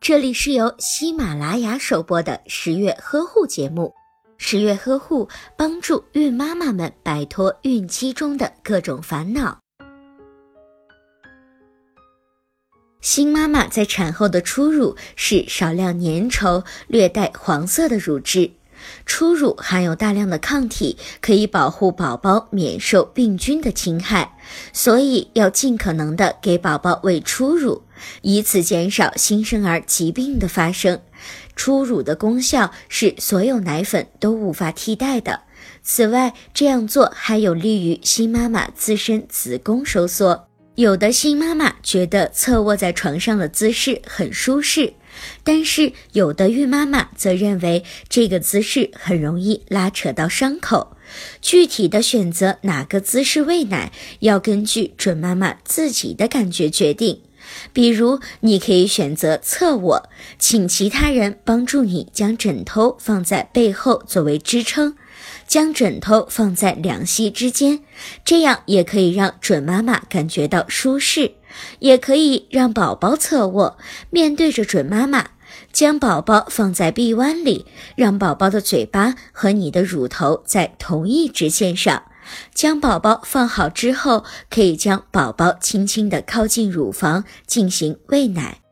这里是由喜马拉雅首播的十月呵护节目。十月呵护帮助孕妈妈们摆脱孕期中的各种烦恼。新妈妈在产后的初乳是少量粘稠、略带黄色的乳汁。初乳含有大量的抗体，可以保护宝宝免受病菌的侵害，所以要尽可能的给宝宝喂初乳，以此减少新生儿疾病的发生。初乳的功效是所有奶粉都无法替代的。此外，这样做还有利于新妈妈自身子宫收缩。有的新妈妈觉得侧卧在床上的姿势很舒适。但是有的孕妈妈则认为这个姿势很容易拉扯到伤口。具体的选择哪个姿势喂奶，要根据准妈妈自己的感觉决定。比如，你可以选择侧卧，请其他人帮助你将枕头放在背后作为支撑，将枕头放在两膝之间，这样也可以让准妈妈感觉到舒适。也可以让宝宝侧卧，面对着准妈妈，将宝宝放在臂弯里，让宝宝的嘴巴和你的乳头在同一直线上。将宝宝放好之后，可以将宝宝轻轻地靠近乳房进行喂奶。